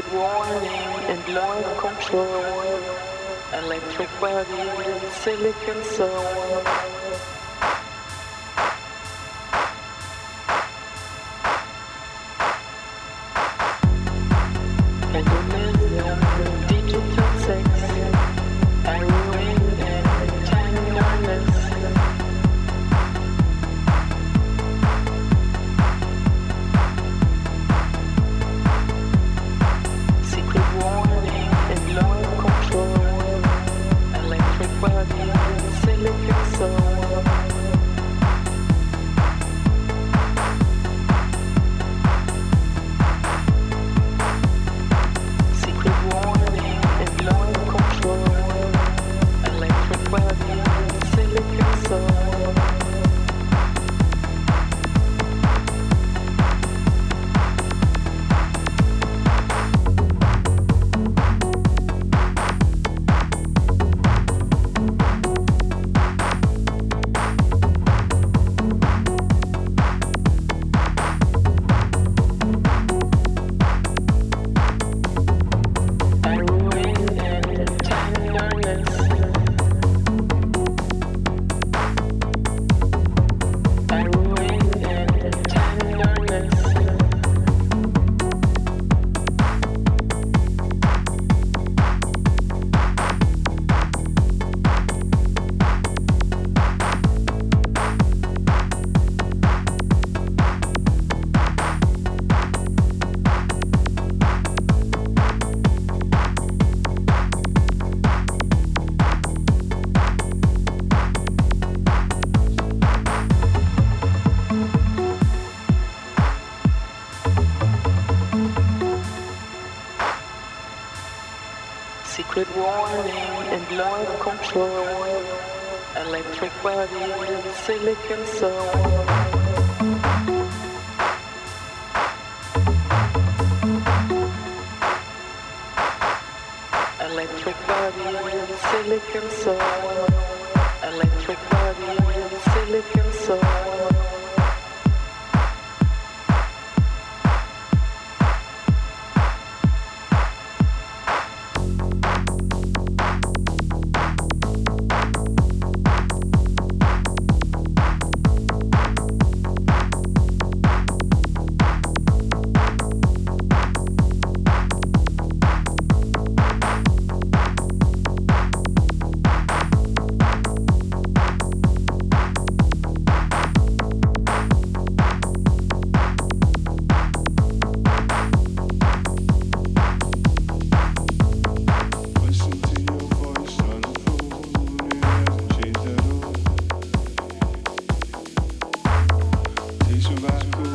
with warning and low control, electric body, silicon soul. aquarium, silicon soul. Embaixo.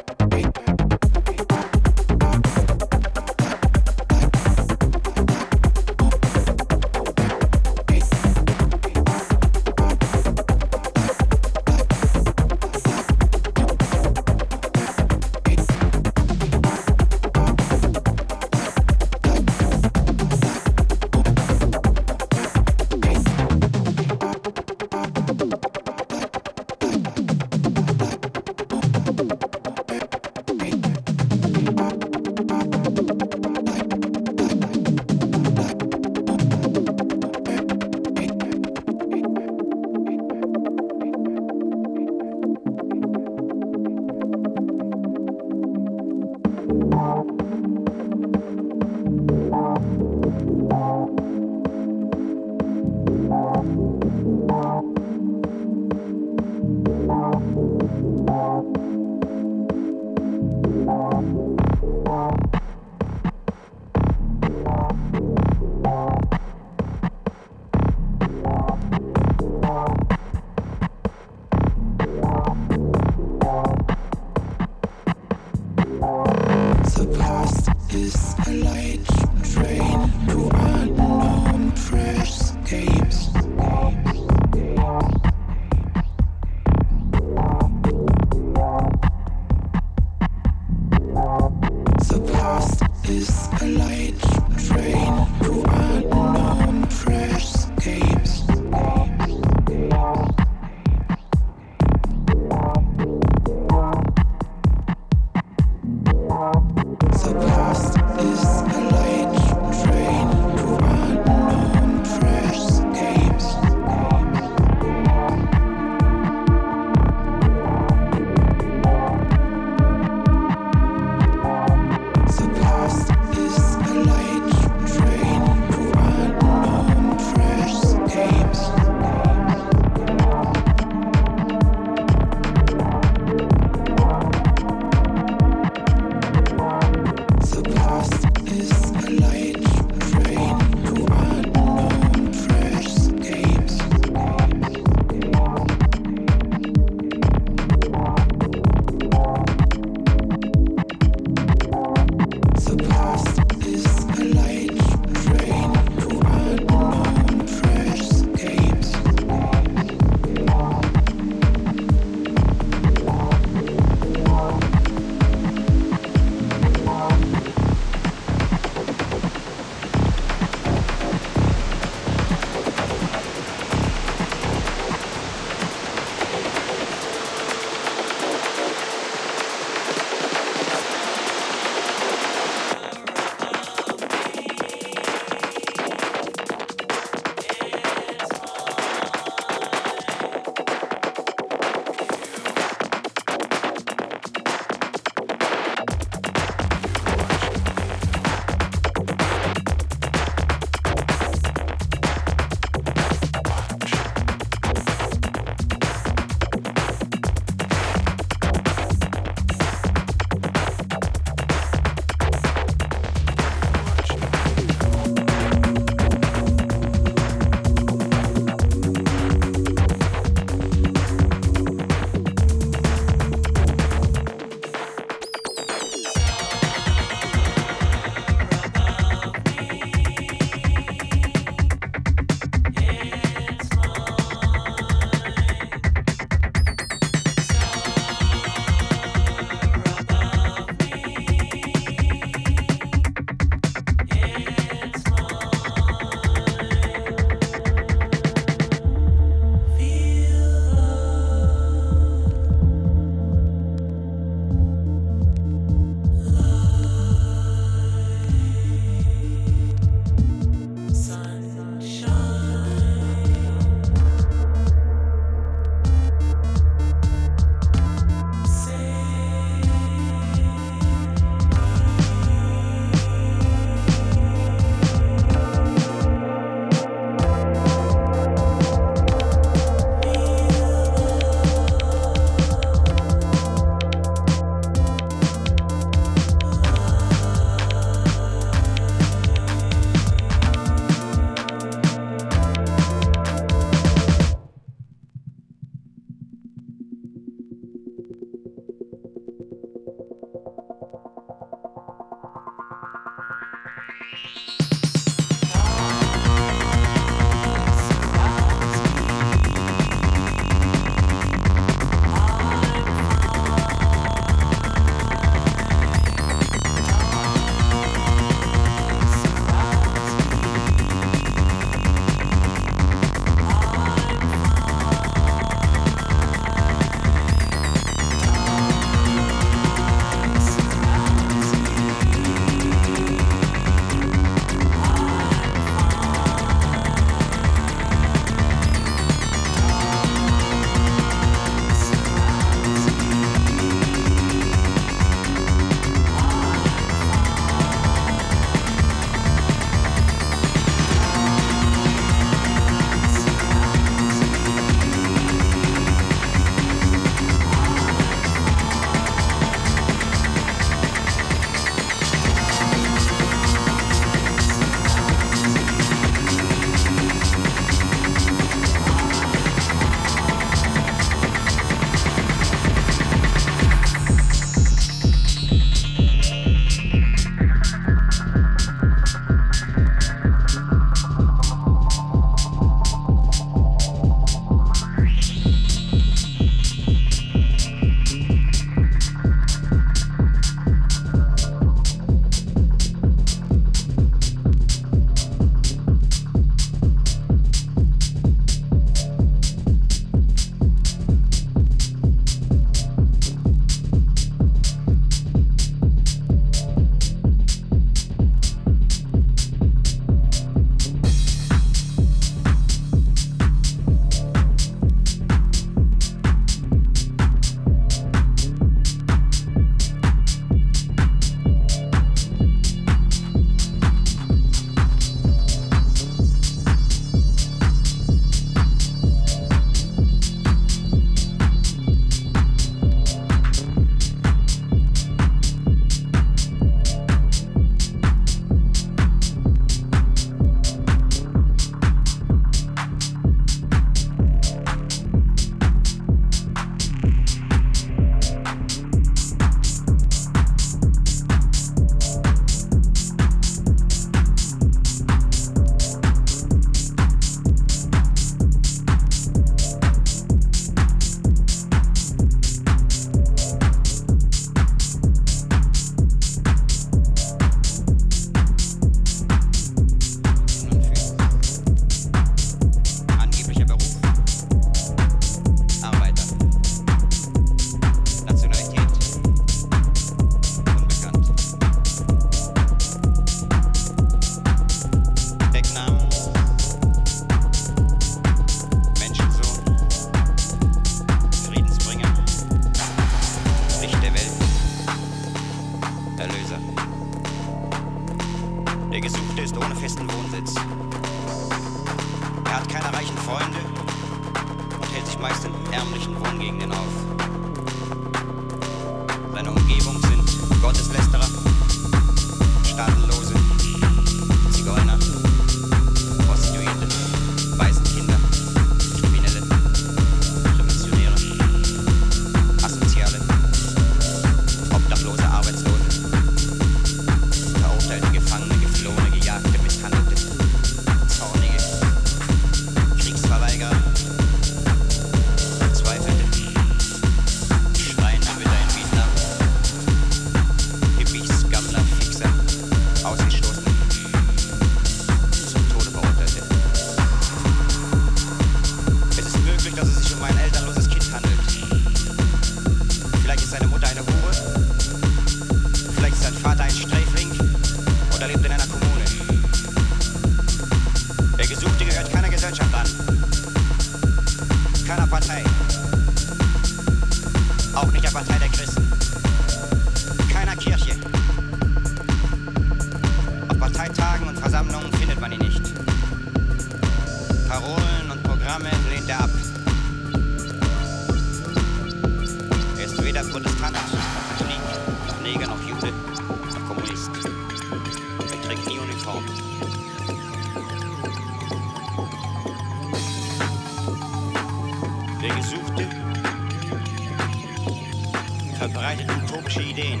falsche Ideen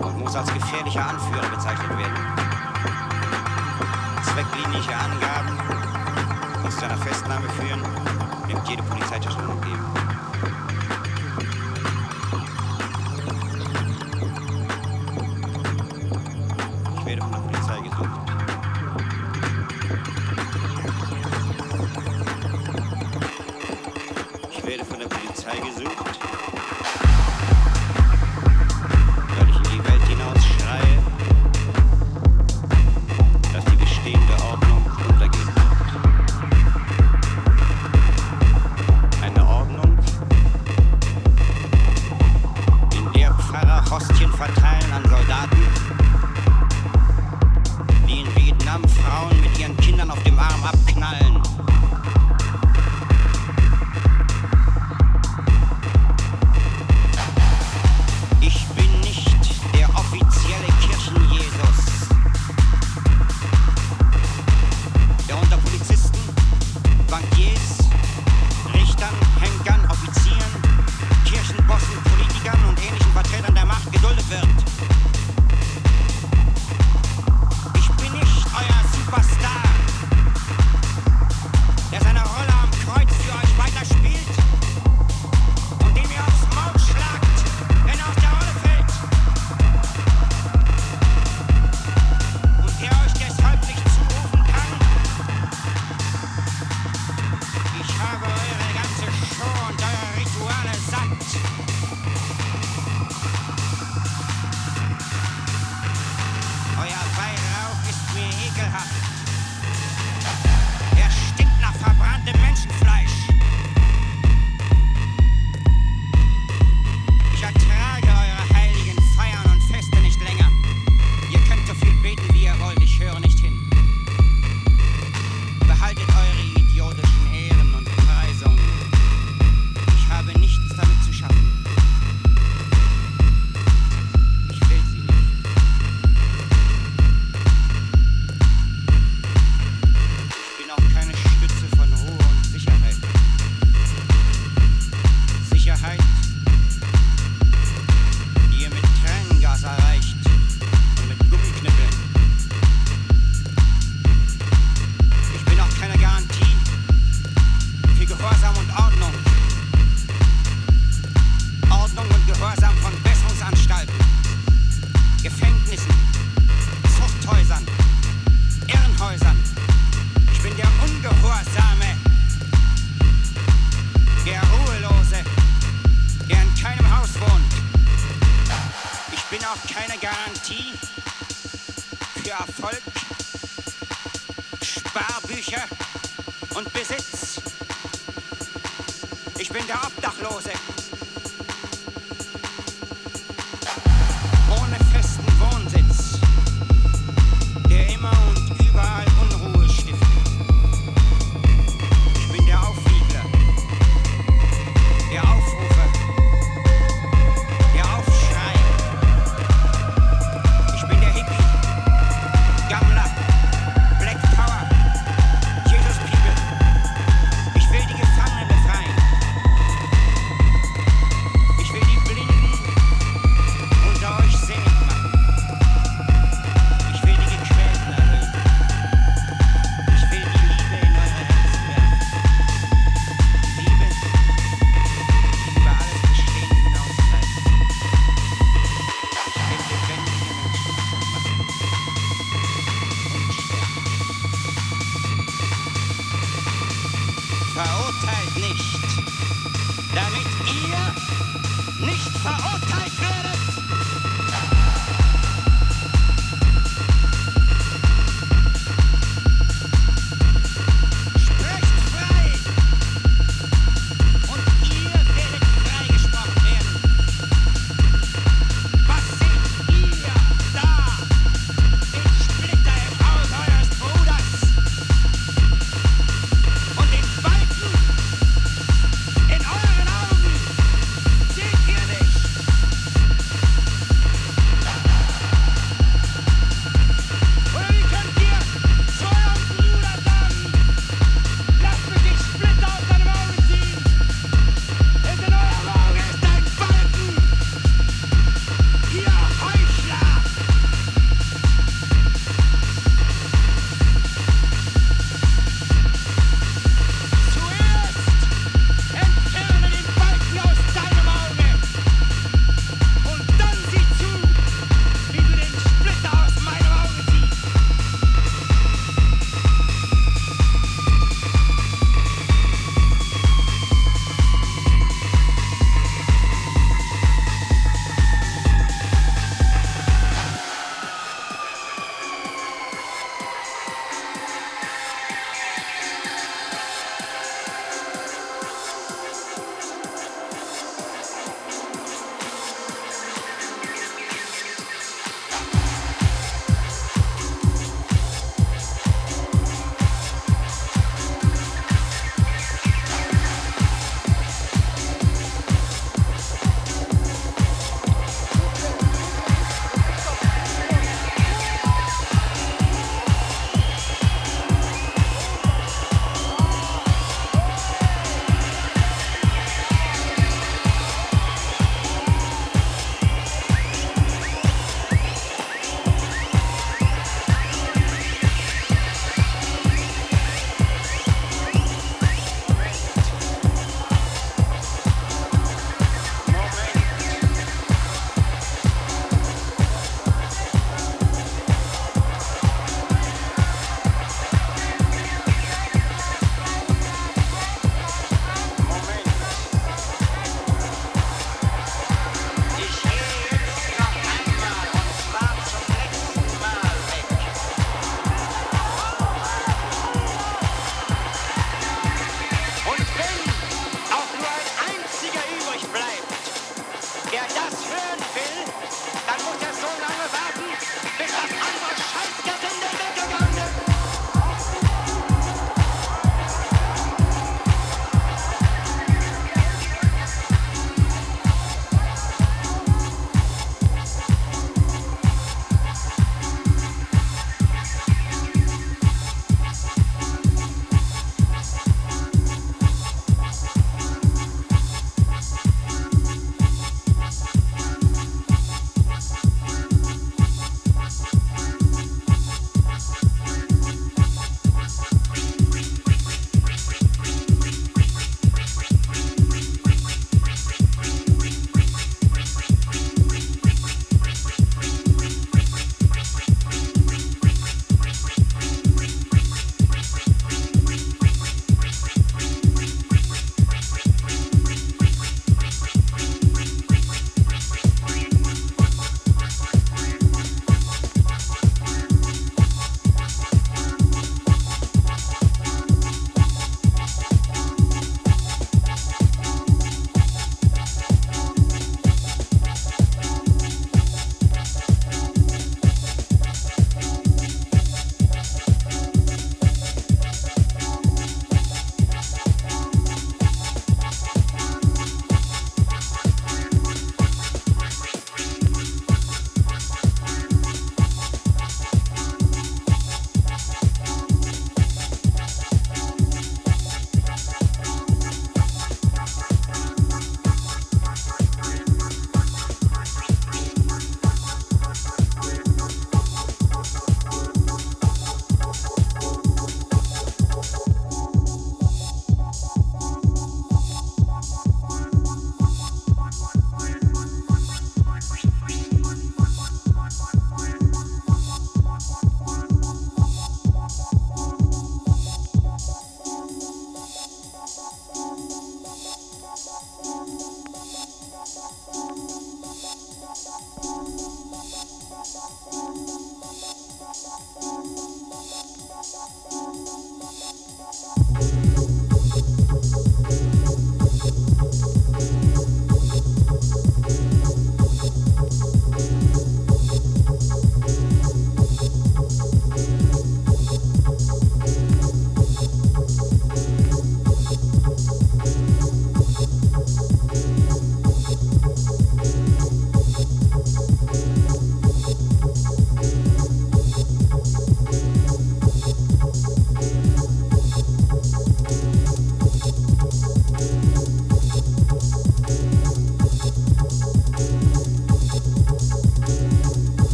und muss als gefährlicher Anführer bezeichnet werden. Zwecklinische Angaben, die zu einer Festnahme führen, nimmt jede Polizei Polizeistation entgegen.